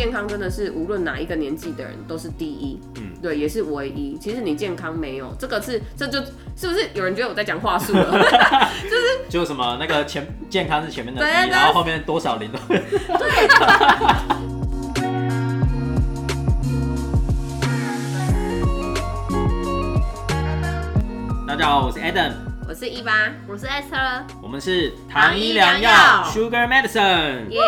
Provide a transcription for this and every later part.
健康真的是无论哪一个年纪的人都是第一，嗯，对，也是唯一。其实你健康没有这个是，这就是不是有人觉得我在讲话术了？就是就什么那个前健康是前面的一，然后后面多少零都对。大家好，我是 Adam，我是一八，我是 Esther，我们是糖医良药 Sugar Medicine，耶。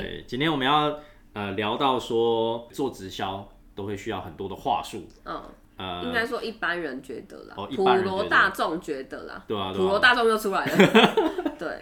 对，今天我们要呃聊到说做直销都会需要很多的话术，嗯。呃，应该说一般人觉得啦，普罗大众觉得啦，对啊，普罗大众又出来了。对，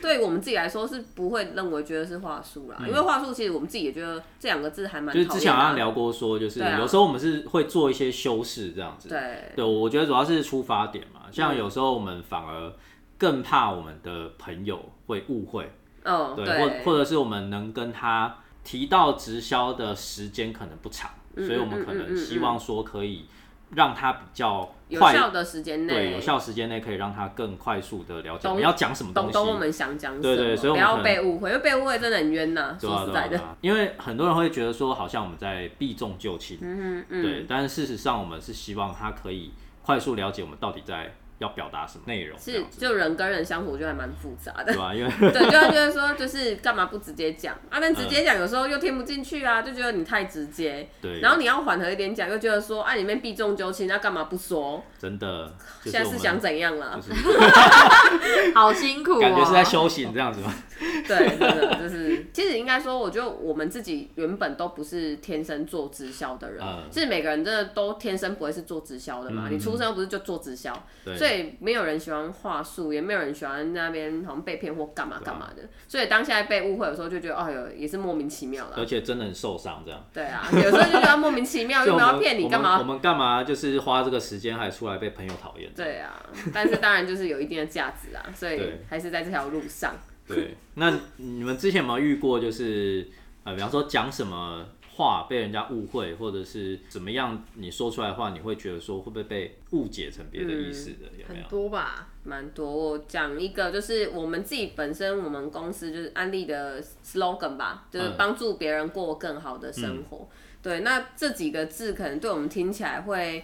对我们自己来说是不会认为觉得是话术啦，因为话术其实我们自己也觉得这两个字还蛮。就是之前好像聊过说，就是有时候我们是会做一些修饰这样子。对，对我觉得主要是出发点嘛，像有时候我们反而更怕我们的朋友会误会，嗯，对，或或者是我们能跟他提到直销的时间可能不长，所以我们可能希望说可以。让他比较有效的时间内，对有效时间内可以让他更快速的了解我们要讲什么东西，懂我们想讲什么，对对，所以不要被误会，因为被误会真的很冤呐，说实在的。因为很多人会觉得说，好像我们在避重就轻，嗯嗯，对，但是事实上我们是希望他可以快速了解我们到底在。要表达什么内容？是就人跟人相处就还蛮复杂的，对吧？因为 对，就觉得说就是干嘛不直接讲啊？但直接讲有时候又听不进去啊，就觉得你太直接。对。然后你要缓和一点讲，又觉得说啊里面避重就轻，那干嘛不说？真的。现在是想怎样了？好辛苦。感觉是在修行这样子吗？对，真的就是，其实应该说，我觉得我们自己原本都不是天生做直销的人，是每个人真的都天生不会是做直销的嘛？你出生又不是就做直销，所以没有人喜欢话术，也没有人喜欢那边好像被骗或干嘛干嘛的。所以当现在被误会的时候，就觉得哎呦，也是莫名其妙的，而且真的很受伤这样。对啊，有时候就觉得莫名其妙，又要骗你干嘛？我们干嘛就是花这个时间还出来被朋友讨厌？对啊，但是当然就是有一定的价值啊，所以还是在这条路上。对，那你们之前有没有遇过，就是呃，比方说讲什么话被人家误会，或者是怎么样，你说出来的话，你会觉得说会不会被误解成别的意思的？有没有？很多吧，蛮多。我讲一个，就是我们自己本身，我们公司就是安利的 slogan 吧，就是帮助别人过更好的生活。对，那这几个字可能对我们听起来会，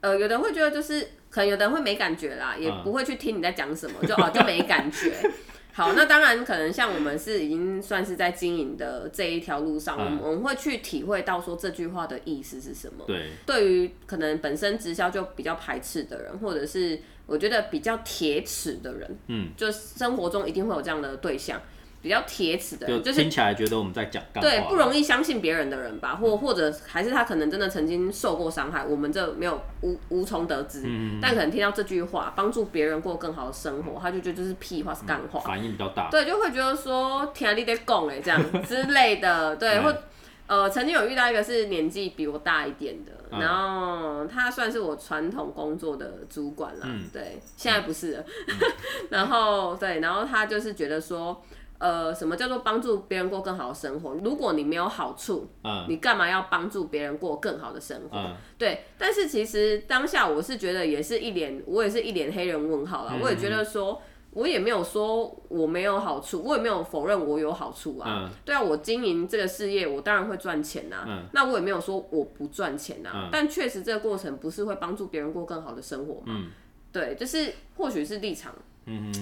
呃，有的人会觉得就是，可能有的人会没感觉啦，也不会去听你在讲什么，就哦就没感觉。好，那当然可能像我们是已经算是在经营的这一条路上，我们我们会去体会到说这句话的意思是什么。对，对于可能本身直销就比较排斥的人，或者是我觉得比较铁齿的人，嗯，就生活中一定会有这样的对象。比较铁齿的，就是听起来觉得我们在讲对不容易相信别人的人吧，或或者还是他可能真的曾经受过伤害，我们这没有无无从得知。但可能听到这句话，帮助别人过更好的生活，他就觉得这是屁话，是干话，反应比较大。对，就会觉得说天你得讲哎这样之类的。对，或呃曾经有遇到一个是年纪比我大一点的，然后他算是我传统工作的主管啦，对，现在不是了。然后对，然后他就是觉得说。呃，什么叫做帮助别人过更好的生活？如果你没有好处，嗯，你干嘛要帮助别人过更好的生活？对，但是其实当下我是觉得也是一脸，我也是一脸黑人问号了。我也觉得说，我也没有说我没有好处，我也没有否认我有好处啊。对啊，我经营这个事业，我当然会赚钱呐。那我也没有说我不赚钱呐。但确实这个过程不是会帮助别人过更好的生活吗？对，就是或许是立场，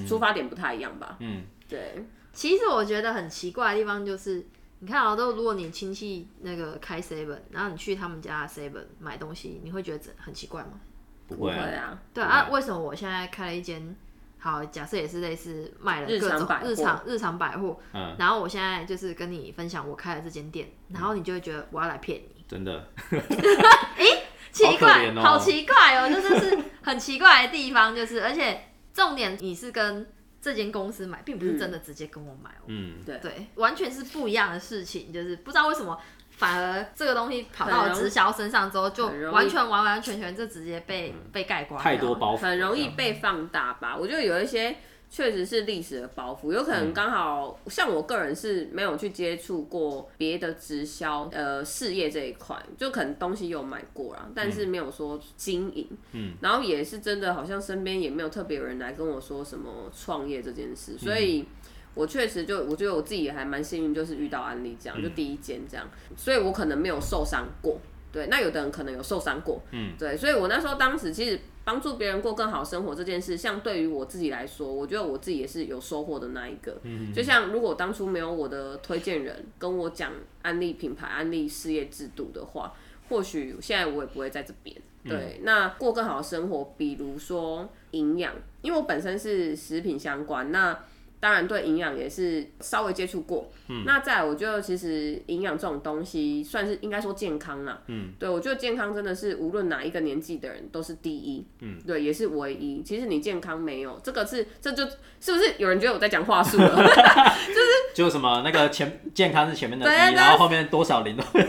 出发点不太一样吧。嗯，对。其实我觉得很奇怪的地方就是，你看啊，都如果你亲戚那个开 seven，然后你去他们家 seven 买东西，你会觉得很奇怪吗？不会啊。对啊，为什么我现在开了一间，好，假设也是类似卖了各种日常日常百货，嗯，然后我现在就是跟你分享我开了这间店，然后你就会觉得我要来骗你？真的？哎，奇怪，好奇怪哦，就是是很奇怪的地方，就是而且重点你是跟。这间公司买，并不是真的直接跟我买哦。嗯，对对，完全是不一样的事情。就是不知道为什么，反而这个东西跑到直销身上之后，就完全完完全全就直接被被盖棺。太多包袱，很容易被放大吧？我觉得有一些。确实是历史的包袱，有可能刚好像我个人是没有去接触过别的直销呃事业这一块，就可能东西有买过啦，但是没有说经营，嗯，然后也是真的好像身边也没有特别有人来跟我说什么创业这件事，所以。我确实就我觉得我自己也还蛮幸运，就是遇到安利这样，就第一间这样，所以我可能没有受伤过。对，那有的人可能有受伤过，嗯，对，所以我那时候当时其实帮助别人过更好生活这件事，像对于我自己来说，我觉得我自己也是有收获的那一个。嗯，就像如果当初没有我的推荐人跟我讲安利品牌、安利事业制度的话，或许现在我也不会在这边。对，那过更好的生活，比如说营养，因为我本身是食品相关，那。当然，对营养也是稍微接触过。嗯，那再，我觉得其实营养这种东西算是应该说健康啦。嗯，对我觉得健康真的是无论哪一个年纪的人都是第一。嗯，对，也是唯一。其实你健康没有这个是，这就是不是有人觉得我在讲话术了？就是就什么那个前健康是前面的第一，然后后面多少零都对。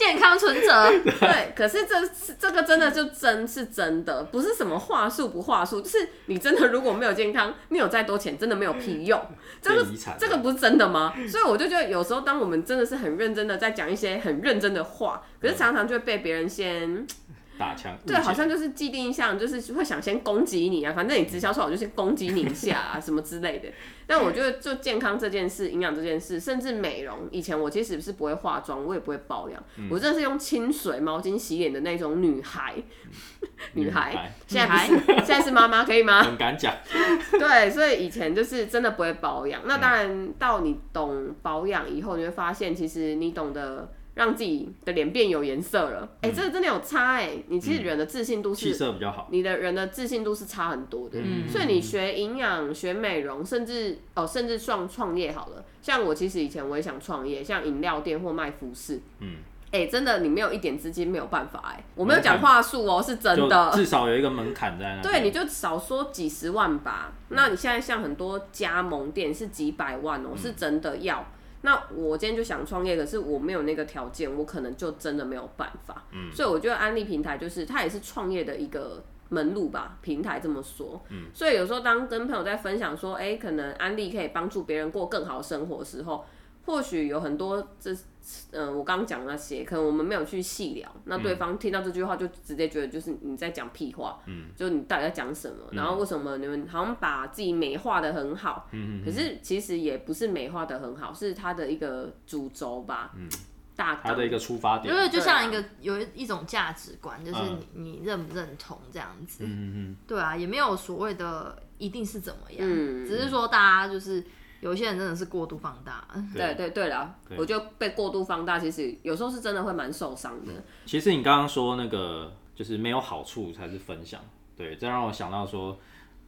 健康存折，对，可是这这个真的就真是真的，不是什么话术不话术，就是你真的如果没有健康，你有再多钱，真的没有屁用。这个这个不是真的吗？所以我就觉得有时候当我们真的是很认真的在讲一些很认真的话，可是常常就会被别人先。打枪对，好像就是既定印象，就是会想先攻击你啊，反正你直销出来，我就先攻击你一下啊，什么之类的。但我觉得，就健康这件事、营养这件事，甚至美容，以前我其实是不会化妆，我也不会保养，我真的是用清水毛巾洗脸的那种女孩。女孩，现在不是，现在是妈妈，可以吗？很敢讲。对，所以以前就是真的不会保养。那当然，到你懂保养以后，你会发现，其实你懂得。让自己的脸变有颜色了，哎，这个真的有差哎。你其实人的自信度是气色比较好，你的人的自信度是差很多的。所以你学营养、学美容，甚至哦，甚至创创业好了。像我其实以前我也想创业，像饮料店或卖服饰。嗯，哎，真的你没有一点资金没有办法哎。我没有讲话术哦，是真的。至少有一个门槛在那。对，你就少说几十万吧。那你现在像很多加盟店是几百万哦，是真的要。那我今天就想创业，可是我没有那个条件，我可能就真的没有办法。嗯，所以我觉得安利平台就是它也是创业的一个门路吧，平台这么说。嗯，所以有时候当跟朋友在分享说，哎，可能安利可以帮助别人过更好生活的时候。或许有很多这，嗯，我刚刚讲那些，可能我们没有去细聊，那对方听到这句话就直接觉得就是你在讲屁话，嗯，就你到底在讲什么？然后为什么你们好像把自己美化的很好，嗯可是其实也不是美化的很好，是他的一个主轴吧，嗯，大他的一个出发点，因为就像一个有一种价值观，就是你你认不认同这样子，嗯嗯，对啊，也没有所谓的一定是怎么样，嗯，只是说大家就是。有些人真的是过度放大，对对对了，我觉得被过度放大，其实有时候是真的会蛮受伤的。其实你刚刚说那个就是没有好处才是分享，对，这让我想到说，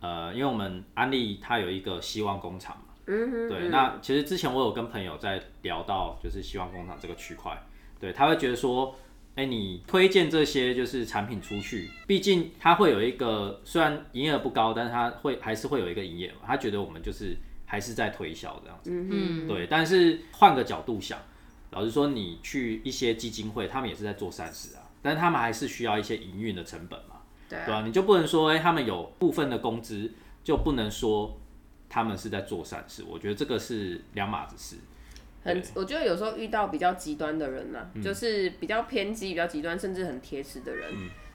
呃，因为我们安利它有一个希望工厂嘛，嗯哼，对，那其实之前我有跟朋友在聊到就是希望工厂这个区块，对他会觉得说，哎，你推荐这些就是产品出去，毕竟它会有一个虽然营业额不高，但是它会还是会有一个营业额，他觉得我们就是。还是在推销这样子，嗯对。但是换个角度想，老实说，你去一些基金会，他们也是在做善事啊，但是他们还是需要一些营运的成本嘛，对吧？你就不能说，哎，他们有部分的工资，就不能说他们是在做善事。我觉得这个是两码子事。很，我觉得有时候遇到比较极端的人呢，就是比较偏激、比较极端，甚至很贴实的人。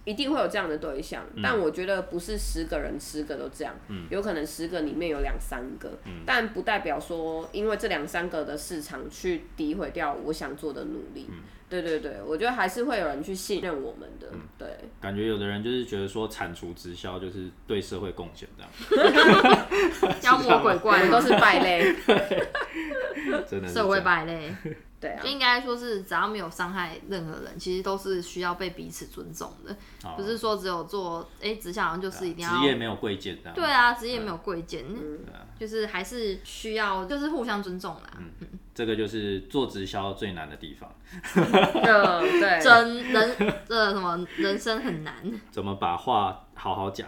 一定会有这样的对象，但我觉得不是十个人十个都这样，有可能十个里面有两三个，但不代表说因为这两三个的市场去诋毁掉我想做的努力。对对对，我觉得还是会有人去信任我们的。对，感觉有的人就是觉得说铲除直销就是对社会贡献这样，妖魔鬼怪都是败类，真的社会败类。对啊，就应该说是只要没有伤害任何人，其实都是需要被彼此尊重的，不是说只有做哎直销就是一定要职业没有贵贱的。对啊，职业没有贵贱，就是还是需要就是互相尊重啦。嗯，这个就是做直销最难的地方。对，真人这什么人生很难，怎么把话好好讲？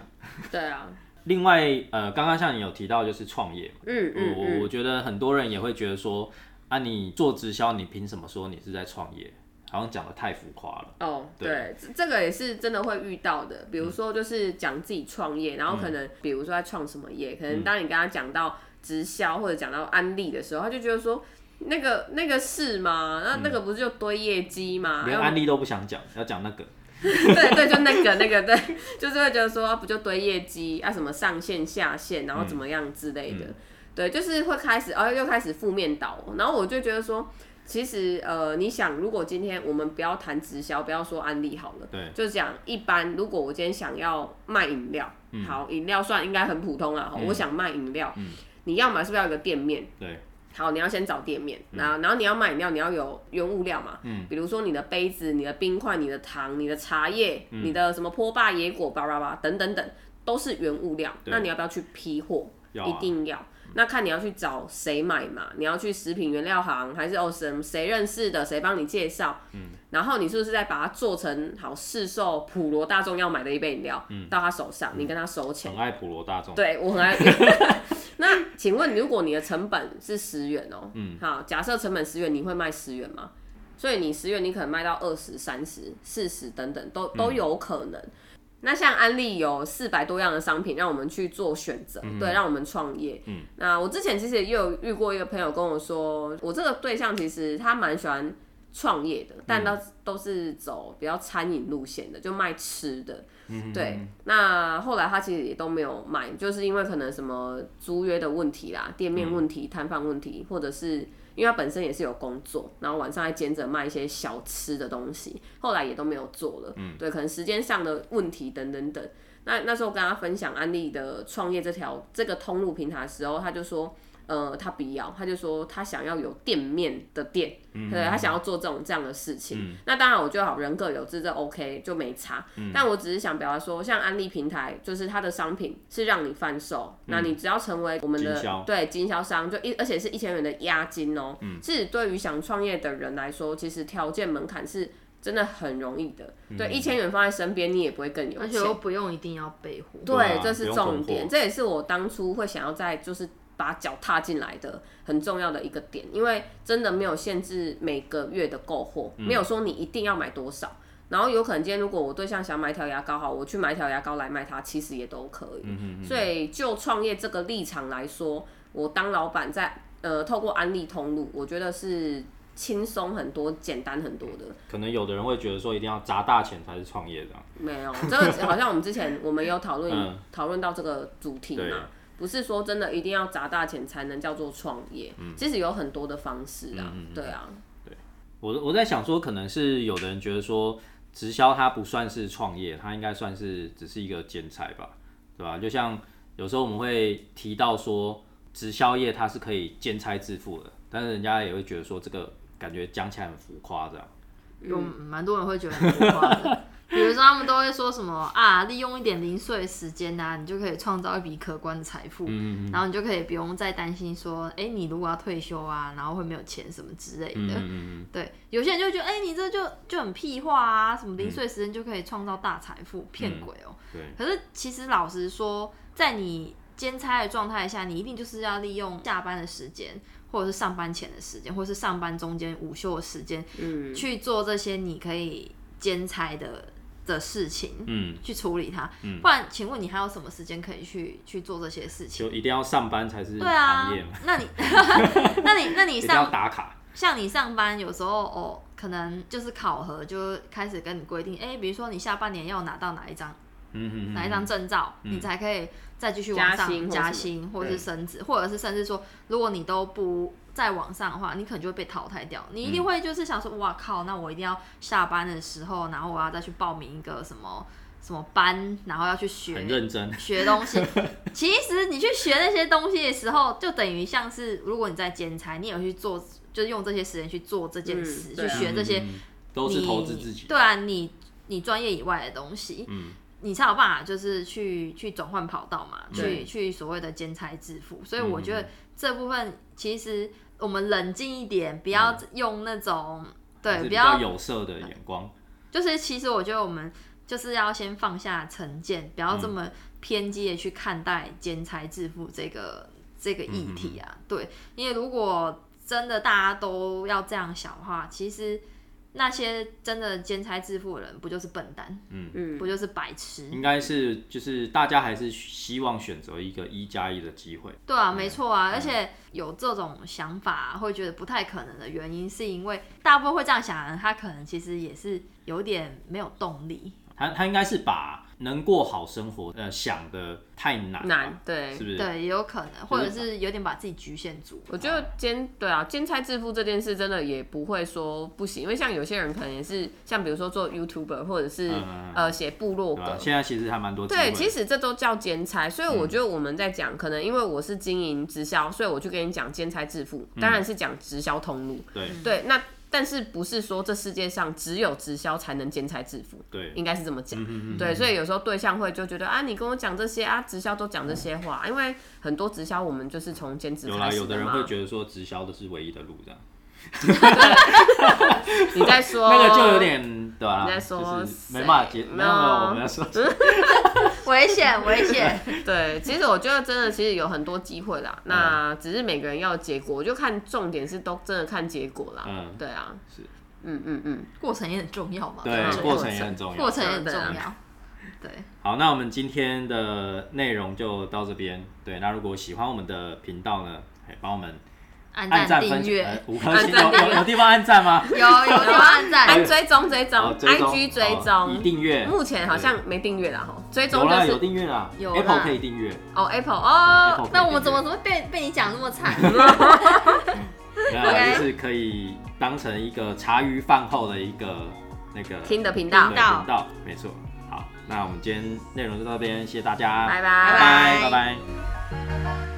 对啊。另外呃，刚刚像你有提到就是创业，嗯嗯，我我觉得很多人也会觉得说。啊，你做直销，你凭什么说你是在创业？好像讲的太浮夸了。哦，对，这个也是真的会遇到的。比如说，就是讲自己创业，然后可能，比如说在创什么业，可能当你跟他讲到直销或者讲到安利的时候，他就觉得说，那个那个是吗？那那个不是就堆业绩吗？连安利都不想讲，要讲那个。对对，就那个那个，对，就是会觉得说，不就堆业绩啊？什么上线下线，然后怎么样之类的。对，就是会开始，哦，又开始负面导，然后我就觉得说。其实，呃，你想，如果今天我们不要谈直销，不要说安利好了，对，就讲一般。如果我今天想要卖饮料，好，饮料算应该很普通啊。我想卖饮料，你要么是不是要有个店面？对，好，你要先找店面，然后然后你要买饮料，你要有原物料嘛，嗯，比如说你的杯子、你的冰块、你的糖、你的茶叶、你的什么坡霸野果、叭叭叭等等等，都是原物料。那你要不要去批货？一定要。那看你要去找谁买嘛？你要去食品原料行，还是哦什谁认识的，谁帮你介绍？嗯，然后你是不是再把它做成好市售普罗大众要买的一杯饮料，到他手上，你跟他收钱？很爱普罗大众。对我很爱。那请问，如果你的成本是十元哦，嗯，好，假设成本十元，你会卖十元吗？所以你十元，你可能卖到二十三十、四十等等，都都有可能。那像安利有四百多样的商品，让我们去做选择，对，让我们创业。嗯，那我之前其实也有遇过一个朋友跟我说，我这个对象其实他蛮喜欢创业的，但都都是走比较餐饮路线的，就卖吃的。嗯，对。那后来他其实也都没有卖，就是因为可能什么租约的问题啦、店面问题、摊贩问题，或者是。因为他本身也是有工作，然后晚上还兼着卖一些小吃的东西，后来也都没有做了。嗯，对，可能时间上的问题等等等。那那时候跟他分享安利的创业这条这个通路平台的时候，他就说。呃，他不要，他就说他想要有店面的店，对，他想要做这种这样的事情。那当然，我觉得好人各有志，这 OK 就没差。但我只是想表达说，像安利平台，就是它的商品是让你贩售，那你只要成为我们的对经销商，就一而且是一千元的押金哦。其实对于想创业的人来说，其实条件门槛是真的很容易的。对，一千元放在身边，你也不会更有钱，而且又不用一定要备货。对，这是重点，这也是我当初会想要在就是。把脚踏进来的很重要的一个点，因为真的没有限制每个月的购货，没有说你一定要买多少。然后有可能今天如果我对象想买条牙膏，好，我去买条牙膏来卖它，其实也都可以。所以就创业这个立场来说，我当老板在呃透过安利通路，我觉得是轻松很多、简单很多的。可能有的人会觉得说一定要砸大钱才是创业的，没有，这个好像我们之前我们有讨论 讨论到这个主题嘛。不是说真的一定要砸大钱才能叫做创业，其实有很多的方式啊，对啊。对，我我在想说，可能是有的人觉得说，直销它不算是创业，它应该算是只是一个兼差吧，对吧？就像有时候我们会提到说，直销业它是可以兼差致富的，但是人家也会觉得说，这个感觉讲起来很浮夸，这样。有蛮多人会觉得很浮夸的。比如说，他们都会说什么啊，利用一点零碎时间呐，你就可以创造一笔可观的财富，然后你就可以不用再担心说，哎，你如果要退休啊，然后会没有钱什么之类的。对，有些人就觉得，哎，你这就就很屁话啊，什么零碎时间就可以创造大财富，骗鬼哦。对。可是其实老实说，在你兼差的状态下，你一定就是要利用下班的时间，或者是上班前的时间，或者是上班中间午休的时间，嗯，去做这些你可以兼差的。的事情，嗯，去处理它，嗯，不然，请问你还有什么时间可以去去做这些事情？就一定要上班才是对啊？那你，那你，那你上打卡，像你上班有时候哦，可能就是考核就开始跟你规定，哎，比如说你下半年要拿到哪一张，嗯嗯，拿一张证照，你才可以再继续往上加薪，或者是升职，或者是甚至说，如果你都不。再往上的话，你可能就会被淘汰掉。你一定会就是想说，哇靠，那我一定要下班的时候，然后我要再去报名一个什么什么班，然后要去学，很认真 学东西。其实你去学那些东西的时候，就等于像是如果你在兼差，你有去做，就是用这些时间去做这件事，去学这些，都是投资自己。对啊，你你专业以外的东西，嗯，你才有办法就是去去转换跑道嘛，去去所谓的兼差致富。所以我觉得这部分其实。我们冷静一点，不要用那种对比较有色的眼光。就是其实我觉得我们就是要先放下成见，不要这么偏激的去看待兼差致富这个这个议题啊。对，因为如果真的大家都要这样想的话，其实。那些真的兼差致富的人，不就是笨蛋？嗯嗯，不就是白痴？应该是，就是大家还是希望选择一个一加一的机会。对啊，没错啊，而且有这种想法会觉得不太可能的原因，是因为大部分会这样想的人，他可能其实也是有点没有动力。他他应该是把。能过好生活，呃，想的太难，难，对，是不是？对，也有可能，或者是有点把自己局限住。我觉得兼，对啊，兼差致富这件事真的也不会说不行，因为像有些人可能也是，像比如说做 YouTuber，或者是呃写部落格，现在其实还蛮多。对，其实这都叫兼差，所以我觉得我们在讲，可能因为我是经营直销，所以我就跟你讲兼差致富，当然是讲直销通路。对，对，那。但是不是说这世界上只有直销才能兼财致富？对，应该是这么讲。对，所以有时候对象会就觉得啊，你跟我讲这些啊，直销都讲这些话，因为很多直销我们就是从兼职开始有的人会觉得说直销的是唯一的路，这样。你在说那个就有点对吧？你在说没办法接，没有没有，我们要说危险 危险。对，其实我觉得真的其实有很多机会啦，那只是每个人要结果，我就看重点是都真的看结果啦。嗯，对啊，是，嗯嗯嗯，过程也很重要嘛。对，过程也很重要，过程也很重要。对，好，那我们今天的内容就到这边。对，那如果喜欢我们的频道呢，可以帮我们。按赞订阅，五颗星有有有地方按赞吗？有有地方按赞，按追踪追踪，IG 追踪，订阅。目前好像没订阅了哈，追踪就是有订阅了，Apple 可以订阅。哦，Apple 哦，那我们怎么怎么被被你讲那么惨？那就是可以当成一个茶余饭后的一个那个听的频道频道，没错。好，那我们今天内容就到这边，谢谢大家，拜拜拜拜拜。